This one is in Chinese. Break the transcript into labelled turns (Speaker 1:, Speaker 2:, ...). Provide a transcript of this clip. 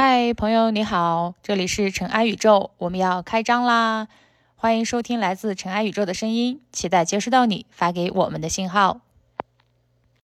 Speaker 1: 嗨朋友你好这里是尘埃宇宙我们要开张啦。欢迎收听来自尘埃宇宙的声音期待接收到你发给我们的信号。